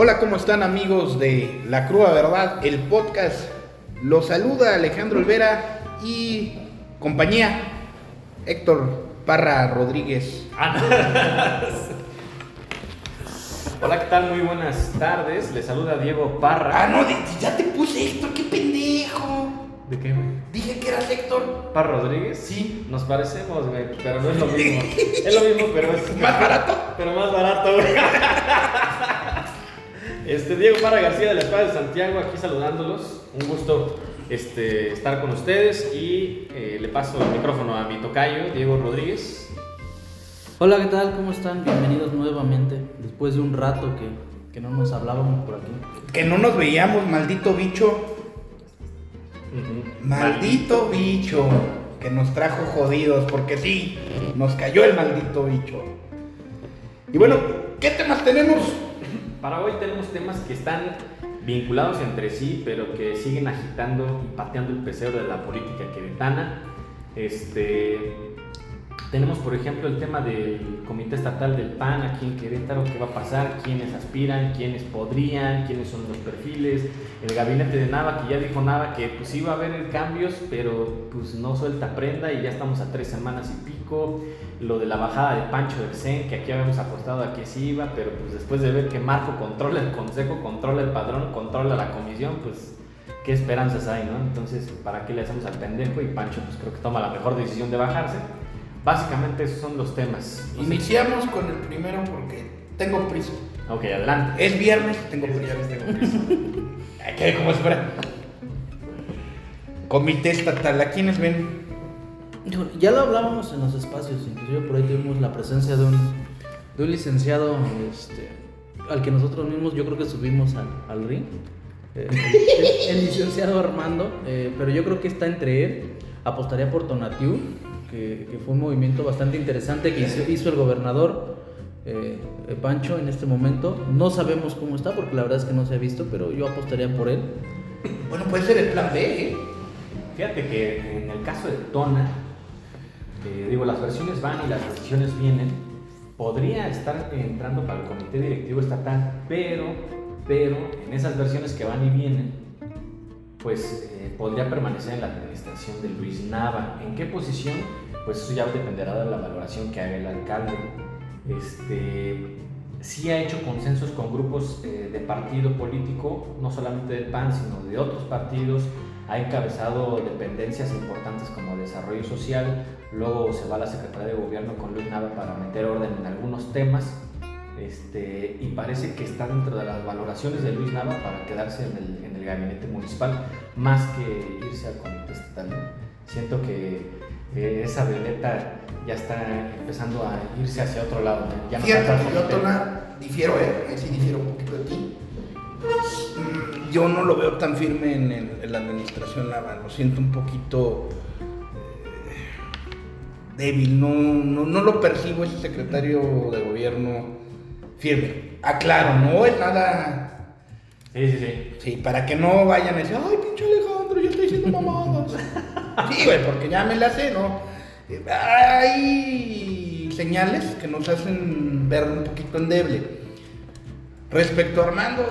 Hola, ¿cómo están amigos de La Crua Verdad? El podcast los saluda Alejandro Olvera y compañía Héctor Parra Rodríguez. Hola, ¿qué tal? Muy buenas tardes. Les saluda Diego Parra. Ah, no, de- ya te puse Héctor, qué pendejo. ¿De qué, güey? Dije que eras Héctor. ¿Parra Rodríguez? Sí. Nos parecemos, güey, pero no es lo mismo. es lo mismo, pero es ¿Más barato? Pero más barato, güey. Este, Diego Parra García de la Espada de Santiago, aquí saludándolos. Un gusto este, estar con ustedes y eh, le paso el micrófono a mi tocayo, Diego Rodríguez. Hola, ¿qué tal? ¿Cómo están? Bienvenidos nuevamente. Después de un rato que, que no nos hablábamos por aquí. Que no nos veíamos, maldito bicho. Maldito bicho. Que nos trajo jodidos, porque sí, nos cayó el maldito bicho. Y bueno, ¿qué temas tenemos? Para hoy tenemos temas que están vinculados entre sí, pero que siguen agitando y pateando el pesebre de la política queretana. Este, tenemos, por ejemplo, el tema del Comité Estatal del PAN aquí en Querétaro, qué va a pasar, quiénes aspiran, quiénes podrían, quiénes son los perfiles, el gabinete de Nava, que ya dijo Nava que pues iba a haber cambios, pero pues no suelta prenda y ya estamos a tres semanas y pico, lo de la bajada de Pancho del CEN, que aquí habíamos apostado a que sí iba, pero pues después de ver que Marco controla el consejo, controla el padrón, controla la comisión, pues qué esperanzas hay, ¿no? Entonces, ¿para qué le hacemos al pendejo? Y Pancho pues creo que toma la mejor decisión de bajarse. Básicamente esos son los temas. Iniciamos con el primero porque tengo prisa. Ok, adelante. Es viernes, tengo prisa. Ay, ¿Qué? ¿Cómo se fuera? Comité estatal, ¿a quiénes ven? Ya lo hablábamos en los espacios, inclusive por ahí tuvimos la presencia de un, de un licenciado este, al que nosotros mismos yo creo que subimos al, al ring. Eh, el, el licenciado Armando, eh, pero yo creo que está entre él. Apostaría por Tonatiu, que, que fue un movimiento bastante interesante que hizo, hizo el gobernador eh, eh, Pancho en este momento. No sabemos cómo está porque la verdad es que no se ha visto, pero yo apostaría por él. Bueno, puede ser el plan B, ¿eh? Fíjate que en el caso de Tona, eh, digo, las versiones van y las decisiones vienen, podría estar entrando para el comité directivo estatal, pero, pero en esas versiones que van y vienen, pues eh, podría permanecer en la administración de Luis Nava. ¿En qué posición? Pues eso ya dependerá de la valoración que haga el alcalde. Este, sí ha hecho consensos con grupos eh, de partido político, no solamente del PAN, sino de otros partidos. Ha encabezado dependencias importantes como desarrollo social. Luego se va a la Secretaría de Gobierno con Luis Nava para meter orden en algunos temas. Este, y parece que está dentro de las valoraciones de Luis Nava para quedarse en el, en el gabinete municipal, más que irse al comité. Siento que eh, esa violeta ya está empezando a irse hacia otro lado. Ya no Fíjate yo. Tona, difiero, ¿eh? Ahí sí difiero un poquito de ti. Yo no lo veo tan firme en, el- en la administración Nava, lo siento un poquito eh, débil, no, no, no lo percibo ese secretario de gobierno firme. Aclaro, no es nada Sí, sí, sí. Sí, para que no vayan a decir, ay, pinche Alejandro, yo estoy diciendo mamadas. sí, güey, porque ya me la sé, ¿no? Hay señales que nos hacen ver un poquito endeble. Respecto a Armando,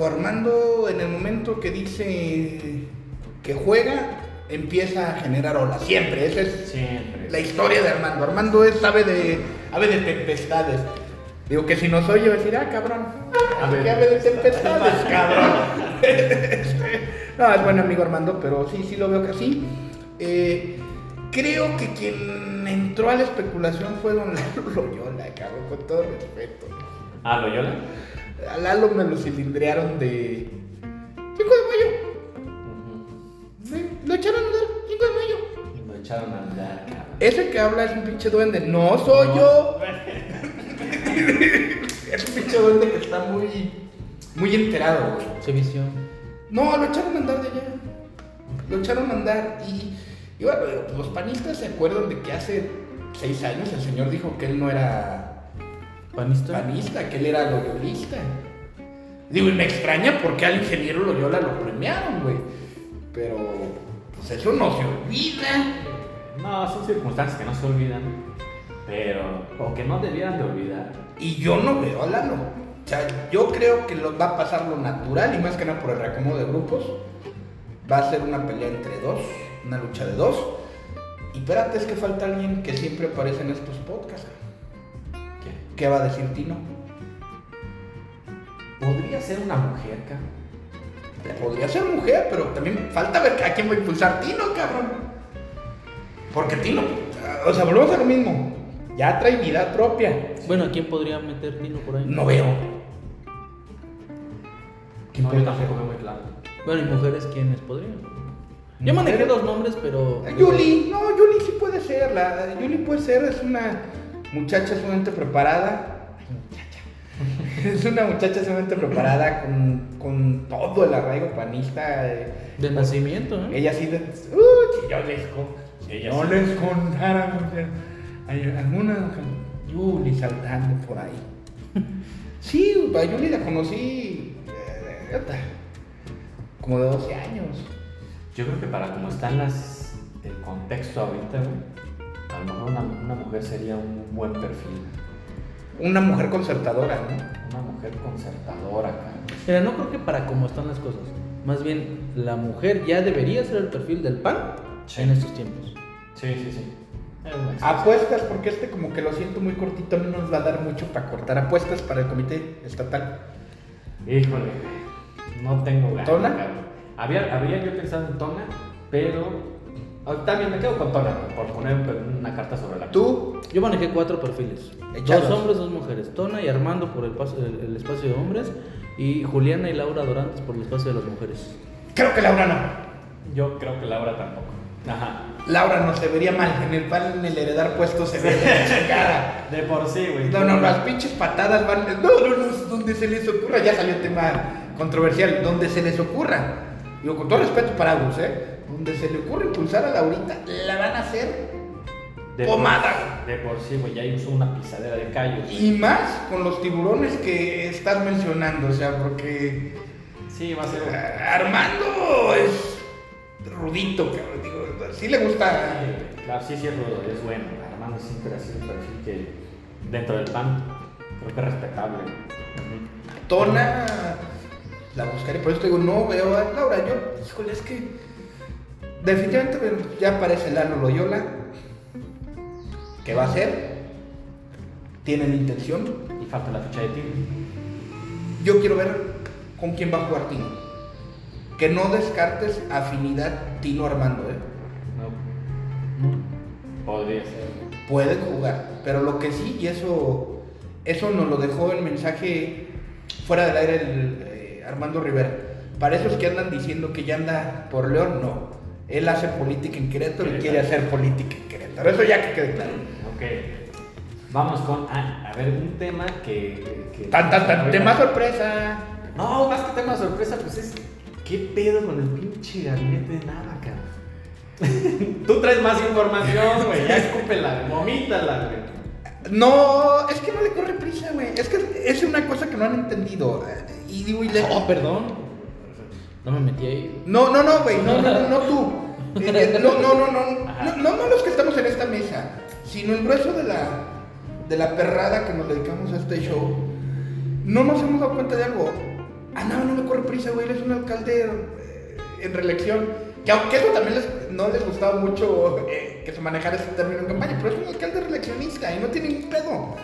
Armando en el momento que dice que juega, empieza a generar olas. Siempre, esa es Siempre. la historia de Armando. Armando es ave de, ave de tempestades. Digo que si nos oye va a decir, ah, cabrón. Ave ¿Qué ave de tempestades, cabrón? no, es buen amigo Armando, pero sí, sí lo veo que así. Eh, creo que quien entró a la especulación fue Don Loyola, cabrón, con todo respeto. Ah, Loyola. A Lalo me lo cilindrearon de 5 de mayo. Sí, Lo echaron a andar 5 de mayo. Lo echaron a andar, cabrón. Ese que habla es un pinche duende. No soy yo. es un pinche duende que está muy, muy enterado, güey. Se visión. No, lo echaron a andar de allá. Lo echaron a andar y, y bueno, los panistas se acuerdan de que hace seis años el señor dijo que él no era ¿Panista? panista, que él era loyolista. Digo, y me extraña porque al ingeniero Loyola lo premiaron, güey. Pero, pues eso no se olvida. No, son circunstancias que no se olvidan, pero, o que no debieran de olvidar. Y yo no veo a Lalo. sea, yo creo que lo, va a pasar lo natural y más que nada por el reacomodo de grupos. Va a ser una pelea entre dos, una lucha de dos. Y espérate, es que falta alguien que siempre aparece en estos podcasts. ¿Qué? ¿Qué va a decir Tino? Podría ser una mujer, cabrón. Podría ser mujer, pero también falta ver a quién va a impulsar Tino, cabrón. Porque Tino, o sea, volvemos a lo mismo. Ya trae vida propia. Bueno, ¿a quién podría meter Tino por ahí? No veo. No, yo tampoco veo muy claro. Bueno, y mujeres, ¿quiénes podrían? Yo manejé dos nombres, pero. Yuli, no, Yuli sí puede ser. La, Yuli puede ser, es una muchacha sumamente preparada. Ay, muchacha. Es una muchacha sumamente preparada con, con todo el arraigo panista. eh. De nacimiento, ¿eh? Ella sí, de, uh, si yo les, Ella yo sí. les contara, o sea, hay alguna Yuli saltando por ahí. Sí, a Yuli la conocí eh, como de 12 años. Yo creo que para como están las el contexto ahorita, güey, a lo mejor una, una mujer sería un buen perfil. Una mujer concertadora, ¿no? Una mujer concertadora, cara. Mira, no creo que para cómo están las cosas. Más bien, la mujer ya debería ser el perfil del PAN Sí. en estos tiempos. Sí, sí, sí. Apuestas, porque este como que lo siento muy cortito, no nos va a dar mucho para cortar apuestas para el comité estatal. Híjole, no tengo ganas. ¿Tona? Había, había yo pensado en Tona, pero también me quedo con Tona, por poner una carta sobre la Tú, Yo manejé cuatro perfiles. Dos hombres, dos mujeres. Tona y Armando por el, paso- el- el espacio de hombres. Y Juliana y Laura Dorantes por el espacio de las mujeres. creo que Laura no. Yo creo que Laura tampoco. Ajá. Laura no se vería mal en el pan, en el heredar puestos se ve chingada. De por sí, güey. No, no, las pinches patadas van. No, no, no, donde se les ocurra. Ya salió tema controversial. Donde se les ocurra. Digo, con todo respeto para Agus, ¿eh? Donde se le ocurra impulsar a Laurita, la van a hacer De pomada. por, de por sí, güey, ya hizo una pisadera de callos. Y más con los tiburones que estás mencionando, o sea, porque Sí, va a ser. Armando es rudito, cabrón. Digo, sí le gusta. Sí, Claro, sí, sí es rudo, es bueno. Armando siempre ha sido un perfil que dentro del pan creo que es respetable. Tona, la buscaré, por eso te digo, no veo a Laura. Yo, híjole, es que definitivamente ya aparece Lalo Loyola. ¿Qué va a hacer? Tienen intención. Y falta la ficha de Tino. Yo quiero ver con quién va a jugar Tino. Que no descartes afinidad Tino Armando, ¿eh? No. Podría ser. pueden jugar. Pero lo que sí, y eso, eso nos lo dejó el mensaje fuera del aire el, eh, Armando Rivera. Para esos que andan diciendo que ya anda por León, no. Él hace política en Querétaro y quiere hacer política en Querétaro. Eso ya que quede claro. Ok. Vamos con. ah, a ver, un tema que. que Tan, tan, tan, tema sorpresa. No, más que tema sorpresa, pues es. ¿Qué pedo con el pinche gabinete de nada, cabrón? Tú traes más información, güey. Ya escúpela, vomítala, güey. No, es que no le corre prisa, güey. Es que es una cosa que no han entendido. Y digo, y le... Oh, perdón. No me metí ahí. No, no, no, güey, no, no, no, no tú. Eh, eh, No, no, no, no, no, no, no los que estamos en esta mesa, sino el grueso de la, de la perrada que nos dedicamos a este show. No nos hemos dado cuenta de algo. Ah, no, no le corre prisa, güey, él es un alcalde eh, en reelección. Que aunque eso también les- no les gustaba mucho eh, que se manejara ese término en campaña, pero es un alcalde reeleccionista y no tiene ningún pedo.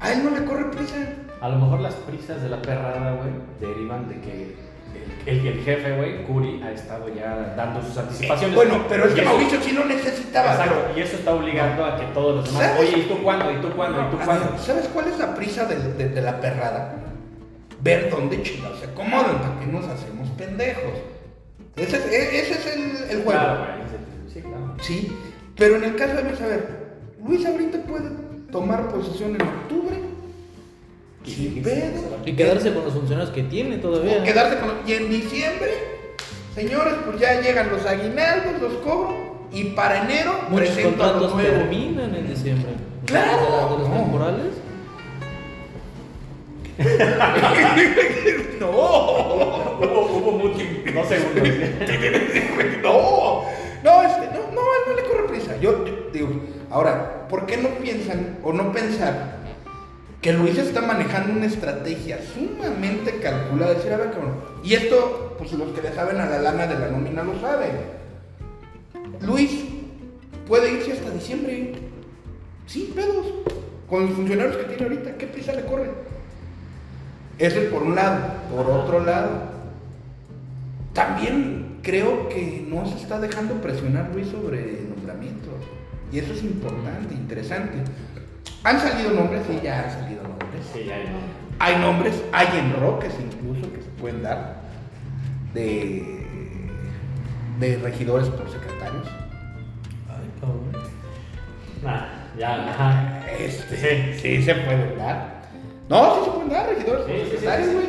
A él no le corre prisa. A lo mejor las prisas de la perrada, güey, derivan de que el, el, jefe, güey, Curi, ha estado ya dando sus anticipaciones. Bueno, pero es que Mauricio sí lo necesitaba. Exacto, pero- y eso está obligando a que todos los demás. Oye, ¿y tú cuándo? ¿Y tú cuándo? ¿Y tú cuándo? ver, ¿Sabes cuál es la prisa de, de- de la perrada? Ver dónde chingados se acomodan, para que nos hacemos pendejos. Ese es, e- ese es el, el juego. Claro, güey, sí, claro. Sí, pero en el caso de Luis, a ver, Luis ahorita puede tomar posesión en octubre, Y- sin y- pedo, Y quedarse con los funcionarios que tiene todavía. o quedarse con... Y en diciembre, señores, pues ya llegan los aguinaldos, los cobro, y para enero Muchos presento a los contratos nuevos. terminan en diciembre. Claro. De, la- de los No. temporales. no, Hubo, hubo mucho, dos segundos. no, no, este, no, no, él no le corre prisa. Yo, yo digo, ahora, ¿por qué no piensan o no pensar que Luis está manejando una estrategia sumamente calculada. Decir, a ver, cabrón. Y esto, pues los que le saben a la lana de la nómina lo saben. Luis puede irse hasta diciembre. Sin pedos. Con los funcionarios que tiene ahorita, ¿qué prisa le corre? Ese es por un lado. Por otro lado, también creo que no se está dejando presionar Luis sobre nombramientos. Y eso es importante, interesante. Han salido nombres, sí, ya han salido nombres. Sí, ya no. Hay nombres, hay enroques incluso que se pueden dar de, de regidores por secretarios. Ay, cabrón. Nah, ya, ajá. Este, Sí. sí se pueden dar. No, sí se pueden dar regidores por Sí, sí, sí, secretarios, sí. güey.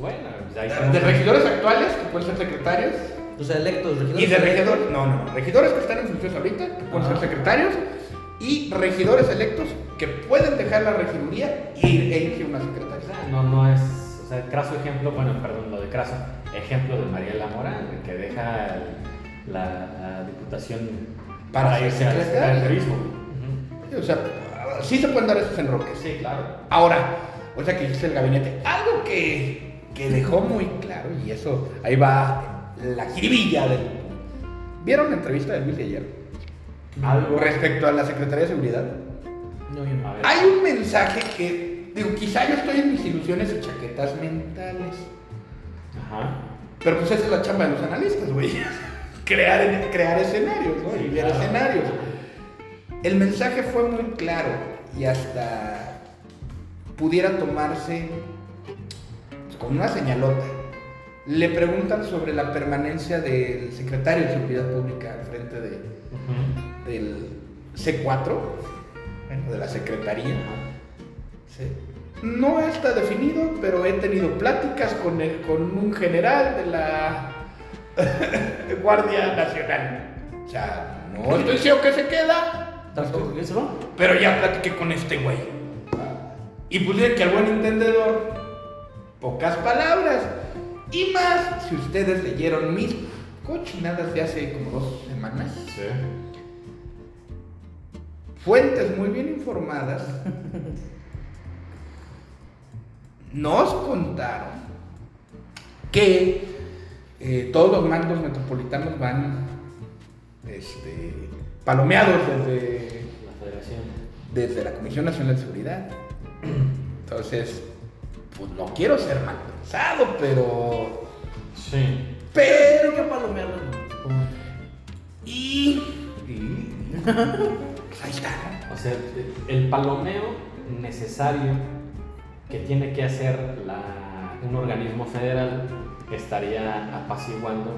Bueno, pues ahí De regidores actuales que pueden ser secretarios O sea, electos, regidores. y de regidores, no, no, regidores que están en funciones ahorita que pueden ser secretarios y regidores electos que pueden dejar la regiduría y, e irse a una secretaria. sea, no, no es, o sea, craso ejemplo, bueno, perdón, lo de craso, ejemplo de Mariela Morán, que deja el- la, la diputación Para para, irse al turismo. O sea, sí se pueden dar esos enroques. Sí, claro. Ahora, o sea que dice el gabinete, algo que, que dejó muy claro, y eso, ahí va la jiribilla del... ¿Vieron la entrevista de Luis de ayer? Algo. Respecto a la Secretaría de Seguridad. No, yo no. A ver. Hay un mensaje que, digo, quizá yo estoy en mis ilusiones y chaquetas mentales, Ajá. pero pues esa es la chamba de los analistas, güey. crear, crear escenarios, ¿no? Sí, y ver claro. escenarios. El mensaje fue muy claro y hasta pudiera tomarse con una señalota. Le preguntan sobre la permanencia del secretario de Seguridad Pública al frente de, del C4, bueno, de la Secretaría. Sí. No está definido, pero he tenido pláticas con, el- con un general de la Guardia Nacional. O sea, no estoy seguro que se queda, ¿Tampoco que se va? pero ya platiqué con este güey. Y puse que al buen entendedor, pocas palabras. Y más, si ustedes leyeron mis cochinadas de hace como dos semanas, Sí. Fuentes muy bien informadas nos contaron que eh, todos los mandos metropolitanos van este, palomeados desde, La federación. desde la Comisión Nacional de Seguridad. Entonces, pues no quiero ser mal pensado, pero... Sí. Pero... Hay que. Y... y- ahí está. O sea, el palomeo necesario que tiene que hacer la- un organismo federal estaría apaciguando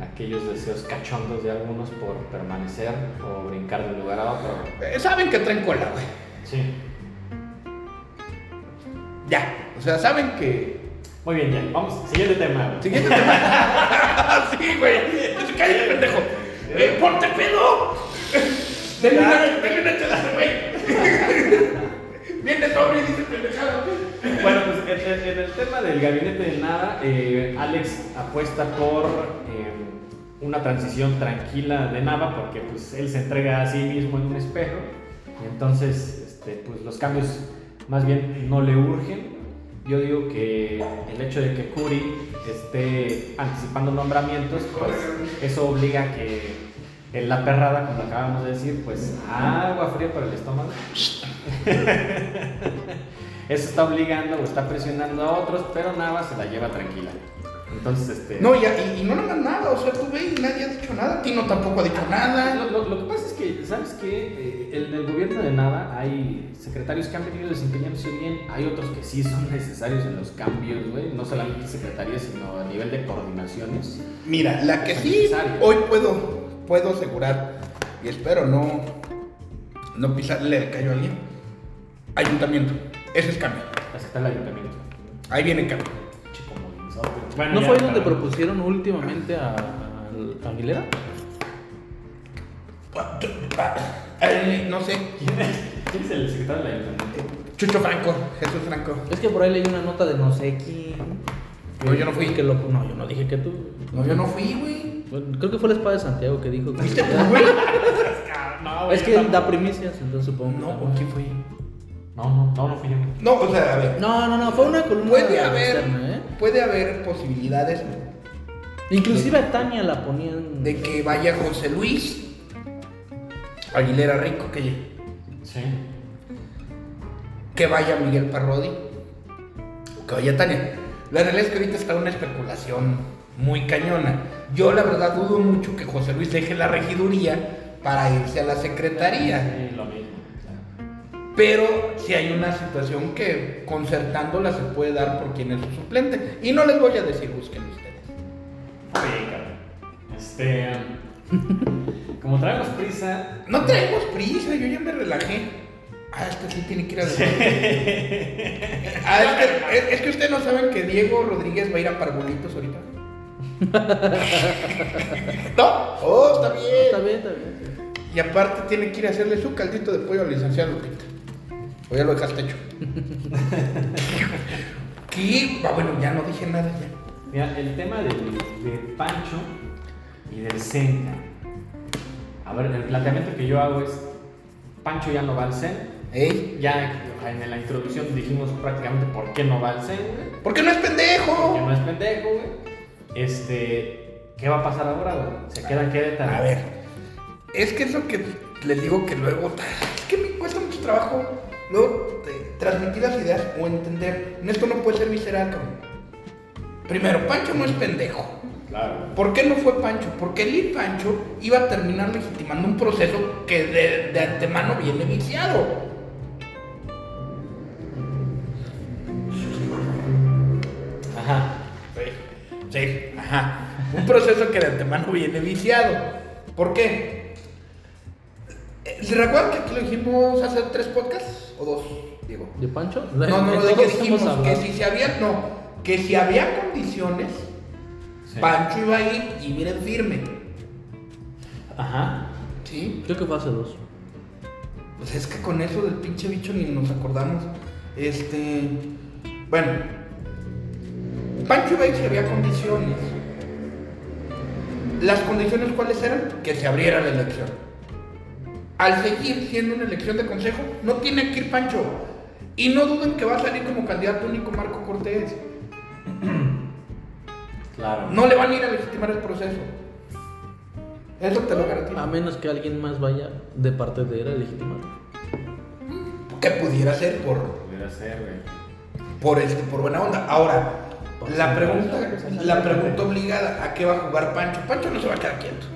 aquellos deseos cachondos de algunos por permanecer o brincar de un lugar a otro. Eh, Saben que traen cola, güey. Sí. Ya. O sea, saben que... Muy bien, ya. Vamos, siguiente tema. güey. Siguiente tema. sí, güey. Cállate, pendejo. Eh, ¡Ponte pedo! Denle una, denle una chela, güey. Viene sobre y dice pendejada. Bueno, pues en, el tema del gabinete de nada, eh, Alex apuesta por eh, una transición tranquila de Nava porque pues él se entrega a sí mismo en un espejo y entonces este, pues los cambios más bien no le urgen. Yo digo que el hecho de que Curi esté anticipando nombramientos, pues eso obliga a que en la perrada, como acabamos de decir, pues agua fría para el estómago. Eso está obligando o está presionando a otros, pero Nava se la lleva tranquila. Entonces, este. No, ya, y, y no nada más nada. O sea, tú ves y nadie ha dicho nada. Tino tampoco ha dicho nada. Lo, lo- lo que pasa es que, ¿sabes qué? Eh, en el gobierno de Nava hay secretarios que han venido desempeñándose bien, hay otros que sí son necesarios en los cambios, güey, no solamente secretarías, sino a nivel de coordinaciones. Mira, la que sí hoy puedo, puedo asegurar, y espero no, no pisarle el callo a alguien, ayuntamiento. Ese es cambio. Aceptar el ayuntamiento. Ahí viene cambio. Chico. Bueno, ¿No ya, fue ahí donde propusieron últimamente a, a Aguilera? Eh, no sé, ¿Quién es, quién es el secretario del ayuntamiento? Chucho Franco, Jesús Franco. Es que por ahí leí una nota de no sé quién. No, yo no fui. Que lo, no, yo no dije que tú. No, yo no fui, güey. Bueno, creo que fue la espada de Santiago que dijo que. ¿Viste tú, güey? No, es que da primicias, entonces supongo. No, ¿con quién fui? No, no, no, no fui yo. No, o sea, a ver. No, no, no, fue una columna Puede haber, externa, ¿eh? puede haber posibilidades Inclusive a Tania la ponían... de que vaya José Luis Aguilera Rico, que, Sí. que vaya Miguel Parrodi, que vaya Tania. La realidad es que ahorita está una especulación muy cañona. Yo la verdad dudo mucho que José Luis deje la regiduría para irse a la secretaría. Sí, lo mismo. Pero si hay una situación que concertándola se puede dar por quien es su suplente. Y no les voy a decir, busquen ustedes. Sí, cabrón. Este. Como traemos prisa. No traemos prisa, yo ya me relajé. Ah, este sí tiene que ir a Ah, es que, es- es que ustedes no saben que Diego Rodríguez va a ir a Parvulitos ahorita. ¿No? Oh, está bien. Está bien, está bien. Y aparte tiene que ir a hacerle su caldito de pollo al licenciado Lupita. O ya lo dejaste hecho. ¿Qué? Ah, bueno, ya no dije nada ya. Mira, el tema del, de Pancho y del Senca. A ver, el planteamiento que yo hago es: Pancho ya no va al CEN. ¿Ey? Ya en la introducción dijimos prácticamente por qué no va al CEN, güey. ¿Por qué no es pendejo? Que no es pendejo, güey. Este, ¿qué va a pasar ahora, güey? Se queda en Querétaro. A ver, es que eso que les digo que luego, es que me cuesta mucho trabajo luego eh, transmitir las ideas o entender. En esto no puede ser visceral, cabrón. Primero, Pancho no es pendejo. Claro. ¿Por qué no fue Pancho? Porque el ir Pancho iba a terminar legitimando un proceso que de, de antemano viene viciado. Ajá. Un proceso que de antemano viene viciado. ¿Por qué? Eh, ¿Se recuerdan que aquí lo dijimos hace tres podcasts? ¿O dos, Diego? ¿De Pancho? No, no, De de que dijimos que si se había, no, que si había condiciones, Sí. Pancho iba a ir y miren firme. Ajá. ¿Sí? Creo que fue hace dos. Pues es que con eso del pinche bicho ni nos acordamos. Este. Bueno. Pancho iba a ir si había condiciones. ¿Las condiciones cuáles eran? Que se abriera la elección. Al seguir siendo una elección de consejo, no tiene que ir Pancho. Y no duden que va a salir como candidato único Marco Cortés. Claro. No le van a ir a legitimar el proceso. Eso te lo garantizo. A menos que alguien más vaya de parte de él a legitimar. Que pudiera ser por, Pudiera ser, güey. por, este, por buena onda. Ahora, la pregunta, la pregunta obligada, ¿a qué va a jugar Pancho? Pancho no se va a quedar quieto.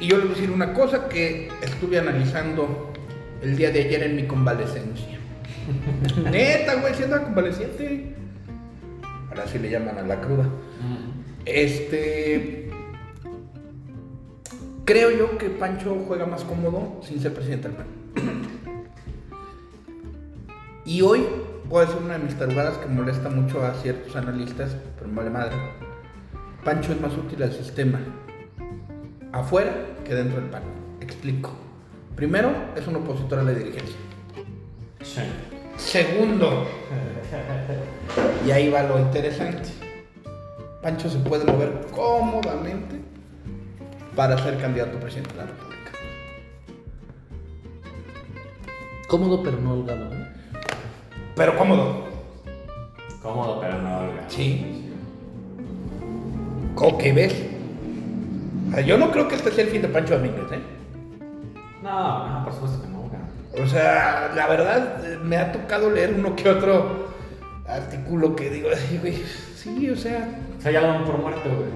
Y yo les voy a decir una cosa que estuve analizando el día de ayer en mi convalecencia. Neta, güey, siendo convaleciente. Ahora sí le llaman a la cruda. Este. Creo yo que Pancho juega más cómodo sin ser presidente del PAN. Y hoy a decir una de mis tarugadas que molesta mucho a ciertos analistas, pero me vale madre. Pancho es más útil al sistema afuera que dentro del PAN. Explico. Primero, es un opositor a la dirigencia. Sí. Segundo, y ahí va lo interesante. Pancho se puede mover cómodamente para ser candidato a presidente de la República. Cómodo pero no holgado, ¿eh? Pero cómodo. Cómodo, pero no holgado. Sí. ¿Cómo que ves? O sea, yo no creo que este sea el fin de Pancho Domínguez, ¿eh? No, no, por supuesto que no. O sea, la verdad, me ha tocado leer uno que otro artículo que digo, "Ay, güey, sí, o sea, O sea, ya lo dan por muerto, güey.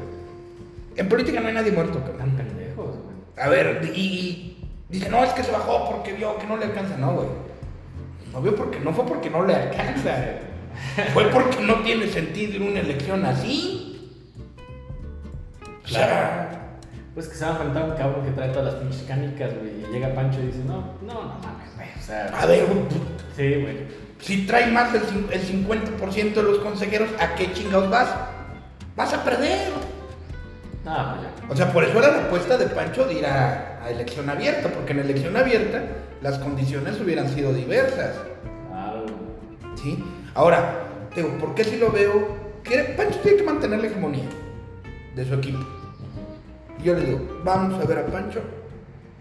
en política no hay nadie muerto, Tan cabrón. pendejos, güey. A ver, y, y dice, no, es que se bajó porque vio que no le alcanza. No, güey. No vio porque no fue porque no le alcanza. Fue porque no tiene sentido ir a una elección así. O sea, Pues que se va a enfrentar un cabrón que trae todas las pinches canicas, güey. Y llega Pancho y dice, no, no, no mames, güey. O sea, a ver, sí, güey. si trae más del el 50% de los consejeros, ¿a qué chingados vas? Vas a perder. No, pues ya. O sea, por eso era la apuesta de Pancho de ir a, a elección abierta, porque en elección abierta las condiciones hubieran sido diversas. Claro. ¿Sí? Ahora, digo, ¿por qué si lo veo? Que Pancho tiene que mantener la hegemonía de su equipo. Y yo le digo, vamos a ver a Pancho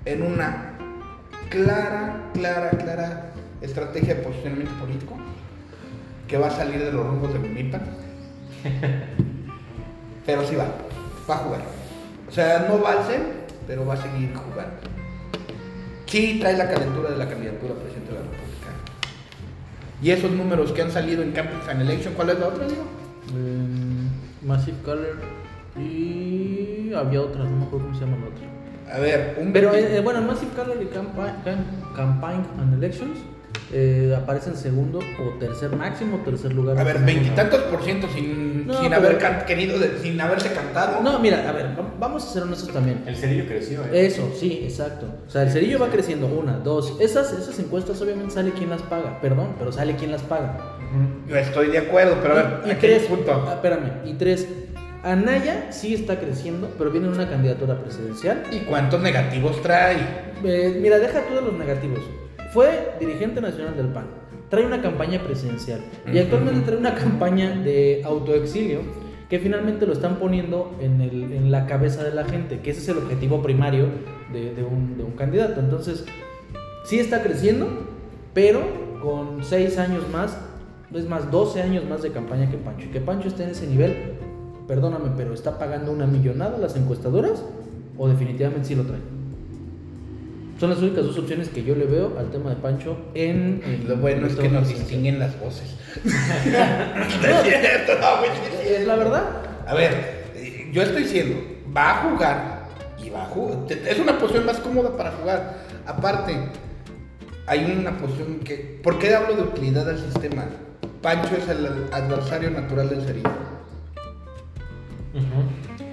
en una clara, clara, clara estrategia de posicionamiento político que va a salir de los rumbos de Mimipa. Pero sí va, va a jugar. O sea, no va al ser, pero va a seguir jugando. Sí trae la calentura de la candidatura a presidente de la República. Y esos números que han salido en Campus and Election, ¿cuál es la otra, digo? Eh, Massive Color y había otra, no me acuerdo cómo se llama la otra. A ver, un Pero eh, eh, bueno, en Massive Color y Campaign, Cam- Campaign and Elections eh, aparecen segundo o tercer máximo, tercer lugar. A ver, veintitantos por ciento sin, No, sin pero- haber can- querido, de- sin haberse cantado. No, mira, a ver, va- vamos a ser honestos también. El cerillo creció, ¿eh? Eso, sí, exacto. O sea, el cerillo va creciendo, una, dos. Esas, esas encuestas obviamente sale quien las paga, perdón, pero sale quien las paga. Yo estoy de acuerdo, pero a ver, y, y tres, un punto. ah, espérame, y tres, Anaya sí está creciendo, pero viene en una candidatura presidencial. ¿Y cuántos negativos trae? Eh, mira, deja tú de los negativos. Fue dirigente nacional del PAN. Trae una campaña presidencial. Y actualmente trae una campaña de autoexilio que finalmente lo están poniendo en, el- en la cabeza de la gente, que ese es el objetivo primario de, de un, de un candidato. Entonces, sí está creciendo, pero con seis años más, es más, 12 años más de campaña que Pancho. Y que Pancho esté en ese nivel, perdóname, pero ¿está pagando una millonada a las encuestadoras? ¿O definitivamente sí lo trae? Son las únicas dos opciones que yo le veo al tema de Pancho en... en Lo bueno es que nos distinguen las voces. Es la verdad. A ver, yo estoy diciendo, va a jugar y va a jugar. Es una posición más cómoda para jugar. Aparte, hay una posición que. ¿Por qué hablo de utilidad al sistema? Pancho es el adversario natural del cerillo.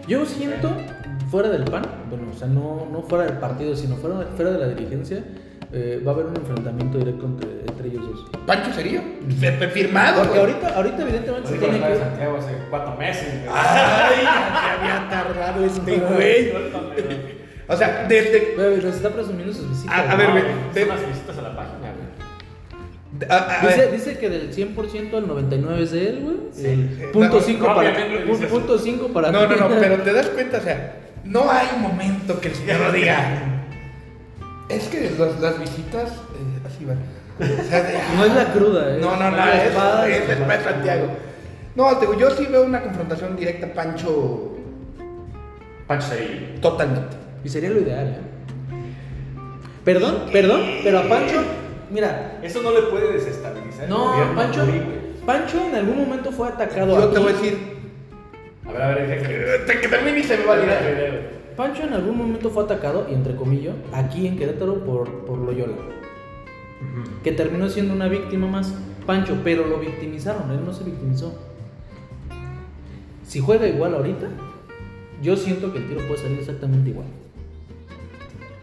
Yo siento, fuera del PAN, bueno, o sea, no, no fuera del partido, sino fuera, fuera de la dirigencia, eh, va a haber un enfrentamiento directo entre, entre ellos dos. ¿Pancho fe- Firmado. Porque güey. ahorita, ahorita evidentemente se tiene que... Santiago hace cuatro meses. güey. Ay, que había tardado este güey. O sea, desde. Güey, Les está presumiendo sus visitas. A- a ver, güey, Son de- las visitas a la página, güey. a- a Dice, dice que del 100% el 99 es de él, güey. Sí. El punto No, 5 no, para, punto cinco para No, no, no, pero te das cuenta, o sea, no hay momento que el señor lo diga. Es que los- las visitas, eh, así van. O sea, de- No es la cruda, ¿eh? No, no, no, Es la es, espada, es el Padre Santiago. No, te digo, yo sí veo una confrontación directa Pancho Pancho Cerillo. totalmente. Y sería lo ideal, ¿eh? Perdón, perdón, pero a Pancho, mira, Eso no le puede desestabilizar. no, Pancho. Pancho en algún momento fue atacado Yo aquí. te voy a decir, A ver, a ver, que. te- que también ni se me va a Mira, olvidar. video. Pancho en algún momento fue atacado, y entre comillas, aquí en Querétaro por, por Loyola. Que terminó siendo una víctima más. Pancho, pero lo victimizaron, él no se victimizó. Si juega igual ahorita, yo siento que el tiro puede salir exactamente igual.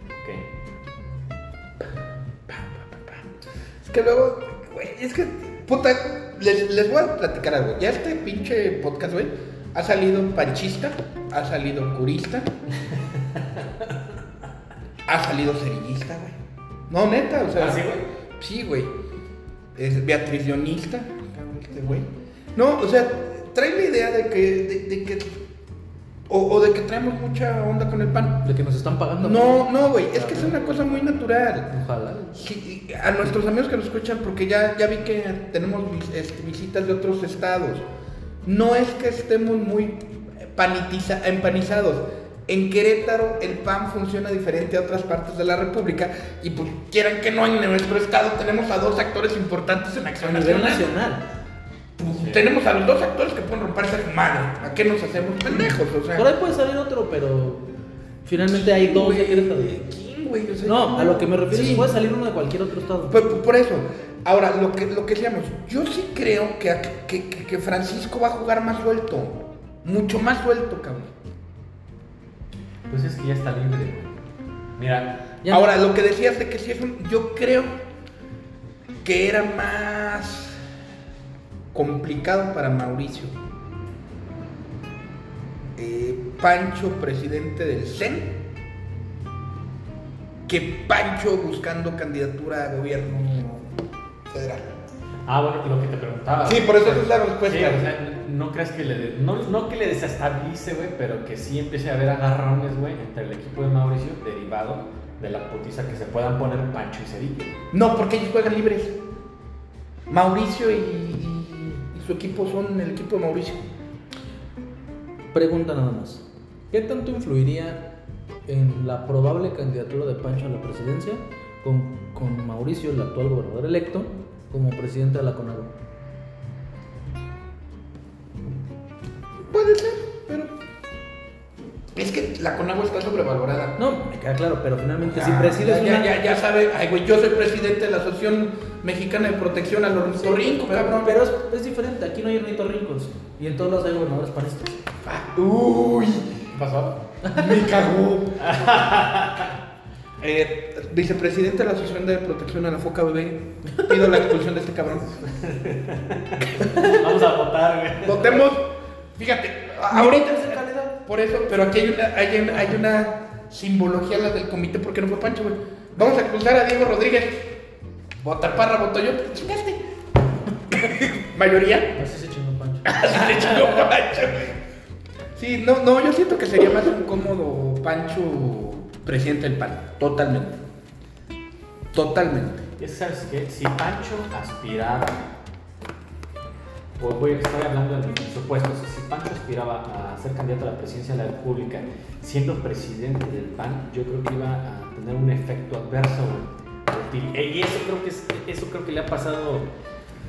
Ok. Es que luego, güey, es que, puta, les, les voy a platicar algo. Ya este pinche podcast, güey, ha salido panchista, ha salido curista, ha salido cerillista, güey. No, neta, o sea. ¿Ah, sí, güey? Sí, güey. Es Beatriz Leonista, este güey. No, o sea, trae la idea de que, de, de que, o, o de que traemos mucha onda con el pan. De que nos están pagando. No, no, güey, es que es una cosa muy natural. Ojalá. Sí, a nuestros amigos que nos escuchan, porque ya, ya vi que tenemos vis- este, visitas de otros estados. No es que estemos muy panitiza- empanizados. En Querétaro el PAN funciona diferente a otras partes de la República y pues quieran que no, en nuestro estado tenemos a dos actores importantes en A Acción nivel Nacional. nacional. Pues, Sí. Tenemos a los dos actores que pueden romperse su madre. ¿A qué nos hacemos pendejos? O sea, Por ahí puede salir otro, pero finalmente hay dos de Querétaro. ¿Quién, güey? O sea, No, a lo que me refiero es Sí. que puede salir uno de cualquier otro estado. Por, por- eso, ahora, lo que, lo que decíamos, yo sí creo que, que, que- que Francisco va a jugar más suelto. Mucho más suelto, cabrón. Pues es que ya está libre, güey. Mira, Ya ahora, no- lo que decías de que sí es un. Yo creo que era más complicado para Mauricio. Eh, Pancho, presidente del CEN, que Pancho buscando candidatura a gobierno federal. ah, bueno, lo que te preguntaba. Sí, por eso esa es la respuesta. Sí, o sea, no crees que le. de- No, no que le desestabilice, güey, pero que sí empiece a haber agarrones, güey, entre el equipo de Mauricio, derivado de la putiza que se puedan poner Pancho y Cedillo. No, porque ellos juegan libres. Mauricio y, y- y su equipo son el equipo de Mauricio. Pregunta nada más. ¿Qué tanto influiría en la probable candidatura de Pancho a la presidencia con, con Mauricio, el actual gobernador electo, como presidente de la CONAGO? Puede ser, pero. Es que la Conagua está sobrevalorada. No, me queda claro, pero finalmente si presides ya, una... ya, ya, sabe, ay, güey, yo soy presidente de la Asociación Mexicana de Protección al Ornitorrinco, pero, cabrón. pero es, es diferente, aquí no hay ornitorrincos y en todos lados hay gobernadores panistas. Ah, Uy, ¿qué pasó? Me cagó. Eh, vicepresidente de la Asociación de Protección a la Foca Bebé, pido la expulsión de este cabrón. Vamos a votar, güey. Votemos, fíjate, ahorita por eso, pero aquí hay una, hay una, hay una simbología la del comité porque no fue Pancho, güey. Vamos a expulsar a Diego Rodríguez. Vota Parra, voto yo, pues, chingaste. Mayoría. Así se chingó Pancho. Así le chingó Pancho, güey. Sí, no, no, yo siento que sería más incómodo Pancho presidente del PAN. Totalmente. Totalmente. Es que. Si Pancho aspiraba, voy, estoy hablando de mis supuestos, si Pancho aspiraba a ser candidato a la presidencia de la República siendo presidente del PAN, yo creo que iba a tener un efecto adverso. Y eso creo que, es, eso creo que le ha pasado,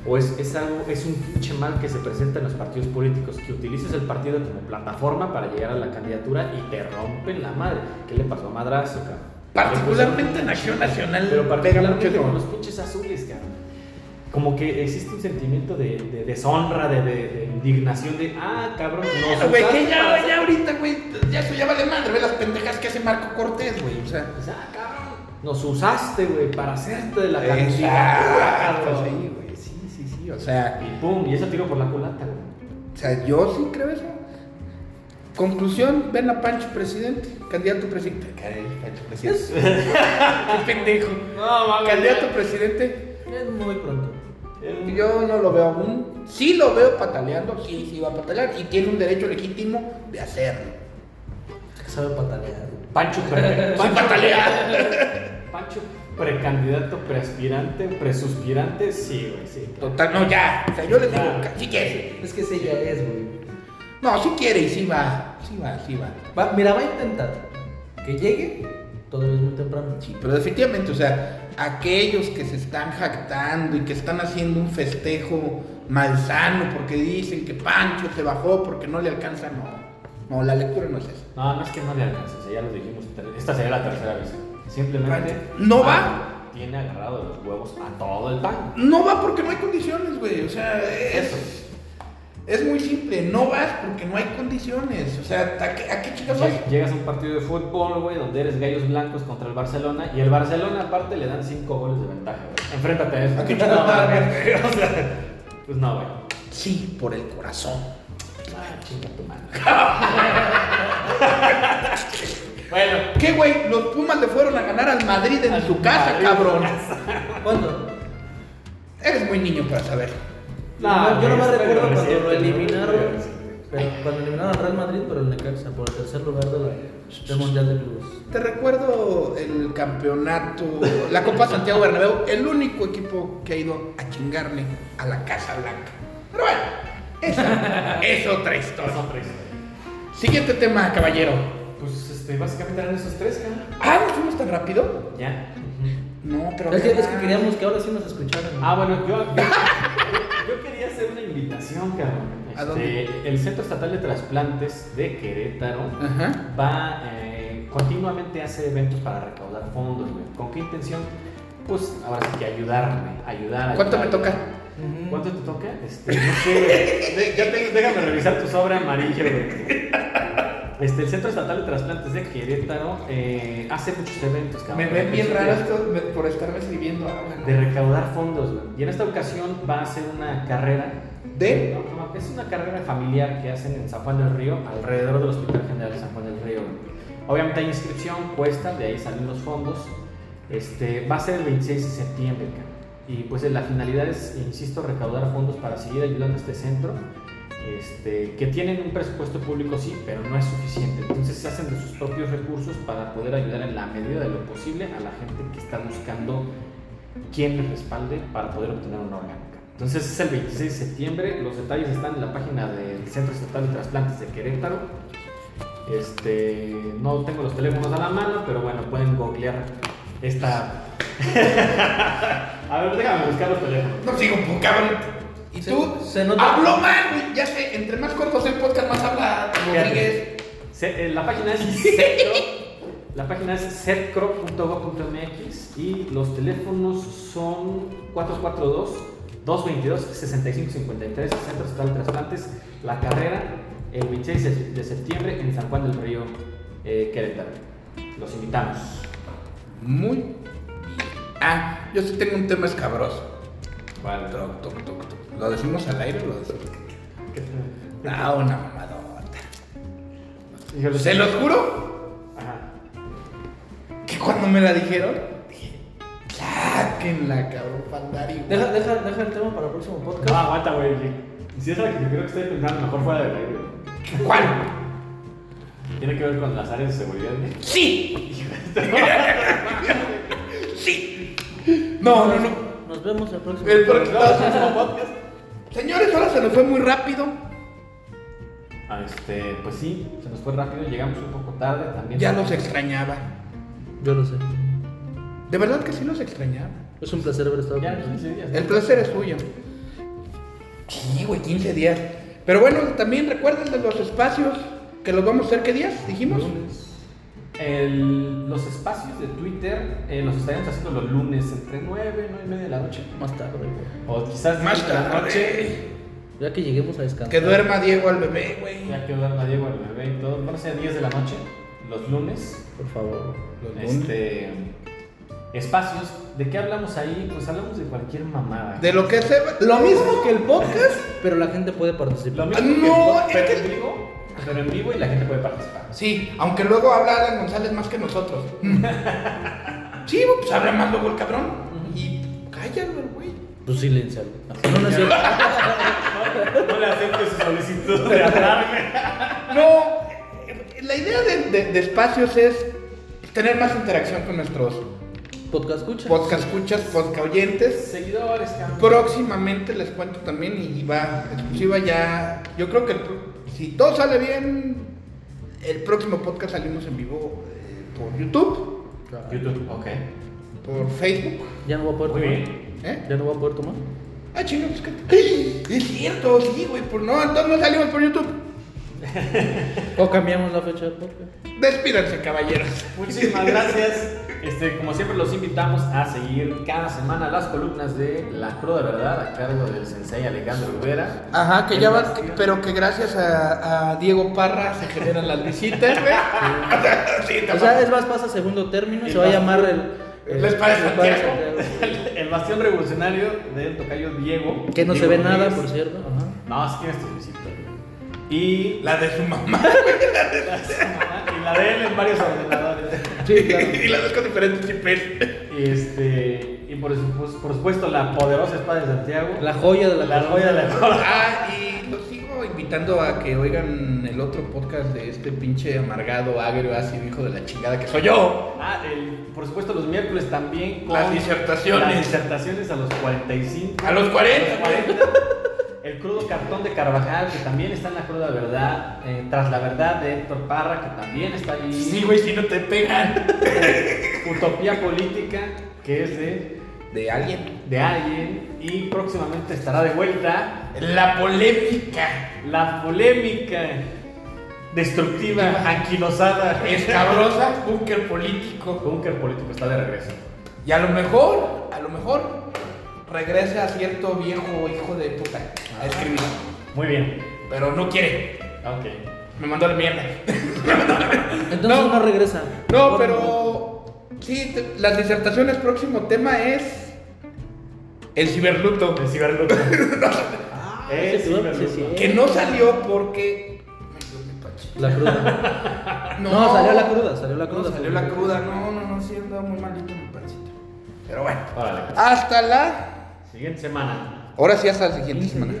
o es, es algo, es un pinche mal que se presenta en los partidos políticos, que utilices el partido como plataforma para llegar a la candidatura y te rompen la madre. ¿Qué le pasó a Madrazo, cabrón? Particularmente en Acción Nacional. Pero particularmente con los pinches azules, cabrón. Como que existe un sentimiento de, de deshonra, de, de- de indignación, de, ah, cabrón, no Bueno, güey, que ya, ya ahorita, güey, ya eso ya vale madre, ve las pendejas que hace Marco Cortés, güey, o sea. Ah, cabrón. Nos usaste, güey, para hacerte de la candidatura, cabrón. sí, güey, sí, o sea, Y pum, y eso tiro por la culata, güey. o sea, yo sí creo eso. Conclusión, ven a Pancho presidente, candidato presidente. Pancho presidente. Qué pendejo. No, mames. Candidato presidente, Es muy pronto. yo no lo veo aún. Sí lo veo pataleando, sí, sí va a patalear y tiene un derecho legítimo de hacerlo. Sabe patalear. Pancho, Pancho, patalear. Pancho, precandidato, preaspirante, presuspirante, sí, güey, sí. Total, no, ya. O sea, yo les digo, si quiere. Es que ese ya es, güey. No, si quiere y sí va. Sí va, sí va. Va, mira, va a intentar que llegue, todavía es muy temprano. Sí, pero definitivamente, o sea, aquellos que se están jactando y que están haciendo un festejo malsano porque dicen que Pancho se bajó porque no le alcanza, no. No, la lectura no es esa. No, no es que no le sea, ya lo dijimos, esta sería la tercera vez. Simplemente No va. Tiene agarrado de los huevos a todo el pan. No va porque no hay condiciones, güey. O sea, es, es muy simple. No vas porque no hay condiciones. O sea, ¿a qué, a qué chicas vas? Lleg- Llegas a un partido de fútbol, güey, donde eres gallos blancos contra el Barcelona y el Barcelona aparte le dan 5 goles de ventaja, güey. Enfréntate a eso. ¿A qué No, vas, güey, güey? o sea, pues no, güey. Sí, por el corazón. Ah, chinga tu madre. bueno, ¿Qué, güey? Los Pumas le fueron a ganar al Madrid en Al su casa, Madrid. cabrón. ¿Cuándo? Eres muy niño para saber. No, yo no me güey, es recuerdo cuando reciente, lo muy eliminaron. Pero cuando eliminaron al Real Madrid, pero el Necaxa por el tercer lugar de la, del Mundial de Clubes. Te recuerdo el campeonato, la Copa Santiago Bernabéu, el único equipo que ha ido a chingarle a la Casa Blanca. Pero bueno, esa es otra Es historia. otra historia. Siguiente tema, caballero. Este, básicamente eran esos tres, cabrón. Ah, ¿nos fuimos tan rápido? Ya. No, pero... Es que, es que queríamos que ahora sí nos escucharan. Ah, bueno, yo, yo, yo quería hacer una invitación, cabrón. ¿A Este, dónde? El Centro Estatal de Trasplantes de Querétaro Ajá. va, eh, continuamente hace eventos para recaudar fondos, güey. ¿Con qué intención? Pues ahora sí que ayudarme, ayudar. ¿Cuánto me toca? ¿Cuánto te toca? Este, no sé, déjame revisar tu sobre amarillo, güey. Este, el Centro Estatal de Trasplantes de Querétaro eh, hace muchos eventos, cabrón. Me ven bien raro esto por estarme escribiendo agua. ¿no? de recaudar fondos, güey. Y en esta ocasión va a ser una carrera. ¿De? No, es una carrera familiar que hacen en San Juan del Río, alrededor del Hospital General de San Juan del Río. Obviamente hay inscripción, cuesta, de ahí salen los fondos. Este, va a ser el 26 de septiembre, cara. Y pues la finalidad es, insisto, recaudar fondos para seguir ayudando a este centro. Este, que tienen un presupuesto público, sí, pero no es suficiente. Entonces se hacen de sus propios recursos para poder ayudar en la medida de lo posible a la gente que está buscando quien les respalde para poder obtener una orgánica. Entonces es el 26 de septiembre, los detalles están en la página del Centro Estatal de Trasplantes de Querétaro. Este, no tengo los teléfonos a la mano, pero bueno, pueden googlear esta... a ver, déjame buscar los teléfonos. No sigo, cabrón. ¿Y Se- tú? se nota- Hablo mal, güey. Ya sé, entre más cortos el podcast, más habla Rodríguez. Se- eh, la página es Setcro, la página es setcro.gov.mx y los teléfonos son 442 222 6553 Centro de Trasplantes La Carrera el 26 de- de septiembre en San Juan del Río eh, Querétaro los invitamos Muy bien. Ah, yo sí tengo un tema escabroso. ¿Cuál? Toc, toc, toc, toc. ¿Lo decimos al aire o lo decimos? Ah, una mamadota. Híjole. Se los juro Ajá. que cuando me la dijeron, dije, sáquenla, cabrón, Pandari. güey". Deja, deja, deja el tema para el próximo podcast. No, aguanta, güey. Si es la que yo creo que estoy pensando, mejor fuera del aire. ¿Cuál? Tiene que ver con las áreas de seguridad. ¿no? Sí. sí. No, no, no. Nos vemos el próximo El podcast. próximo podcast. Señores, ahora se nos fue muy rápido. Ah, Este, pues sí, se nos fue rápido, llegamos un poco tarde también. Ya los extrañaba. Yo lo sé. De verdad que sí los extrañaba. Es un placer haber estado Ya, con ustedes. 15 días. El placer es suyo. Sí, güey, 15 días. Pero bueno, también recuerden de los espacios que los vamos a hacer, ¿qué días? Dijimos. Lunes. El- los espacios de Twitter eh, los estaremos haciendo los lunes entre 9 9 y media de la noche. Más tarde, güey. O quizás Más 10 de la noche. tarde. Ya que lleguemos a descansar. Que duerma Diego al bebé, güey. Ya que duerma Diego el bebé y todo. A ser 10 de la noche, los lunes. Por favor. Los lunes. Este, espacios. ¿De qué hablamos ahí? Pues hablamos de cualquier mamada. De lo que se Lo mismo que el podcast, pero la gente puede participar. Lo mismo No, que es pero que- vivo, pero en vivo y la gente puede participar. Sí, aunque luego habla Alan González más que nosotros. sí, pues habla más luego el cabrón. Y cállalo, güey. Pues silencialo. No, no es cierto. No, no le acepto su solicitud de hablarme. No, la idea de, de- de espacios es tener más interacción con nuestros Podcast escucha. podcast escuchas, podcast oyentes. Seguidores, cabrón. Próximamente les cuento también y va exclusiva ya. Yo creo que el si todo sale bien, el próximo podcast salimos en vivo eh, por YouTube, YouTube, ok. por Facebook. Ya no voy a poder Muy tomar. bien. ¿Eh? Ya no voy a poder tomar. Ah, chingo, pues que. Es cierto, sí, güey. Por... No, entonces no salimos por YouTube. O cambiamos la fecha del podcast. Despídanse, caballeros. Muchísimas gracias. Este, como siempre los invitamos a seguir cada semana las columnas de La Cruda Verdad a cargo del sensei Alejandro Rivera. Ajá, que ya van, Bastión. pero que gracias a, a Diego Parra se generan las visitas, güey. sí, te O sea, mames. es más, pasa a segundo término y se va a llamar el. El de Santiago. El, el bastión revolucionario del tocayo Diego. Que no se Diego ve nada, Rodríguez. por cierto. Ajá. No, sí tienes tus visitas. Y La de su mamá. y la de él en varios ordenadores. Sí, claro. y las dos con diferentes. Y este y por, su- por supuesto la poderosa espada de Santiago. La joya de la la joya de la corona. Ah, y los sigo invitando a que oigan el otro podcast de este pinche amargado, agrio, ácido, hijo de la chingada que soy yo. Ah, el- por supuesto los miércoles también con Las disertaciones. Las disertaciones a los 45. A los 40. A los 40. El crudo cartón de Carvajal, que también está en la cruda verdad. eh, Tras la verdad de Héctor Parra, que también está allí. Sí, güey, si no te pegan. Utopía política, que es de, De alguien. de alguien. Y próximamente estará de vuelta La polémica. la polémica destructiva, anquilosada. Escabrosa, búnker político. Búnker político está de regreso. Y a lo mejor, a lo mejor, regresa a cierto viejo hijo de puta a escribir. Muy bien. Pero no quiere. Ok. Me mandó a la mierda. Entonces No. no, regresa. No, pero. Sí, las disertaciones, próximo tema es. El ciberluto. El ciberluto. Ah, El sí, ciberluto. sí. Que no salió porque. Me dio mi pache. La cruda. No, salió la cruda, salió la No, cruda. salió la cruda. No, no, no, sí andaba muy malito mi pancita. Pero bueno. Órale. Hasta la. Siguiente semana. Ahora sí, hasta la siguiente 15 semana.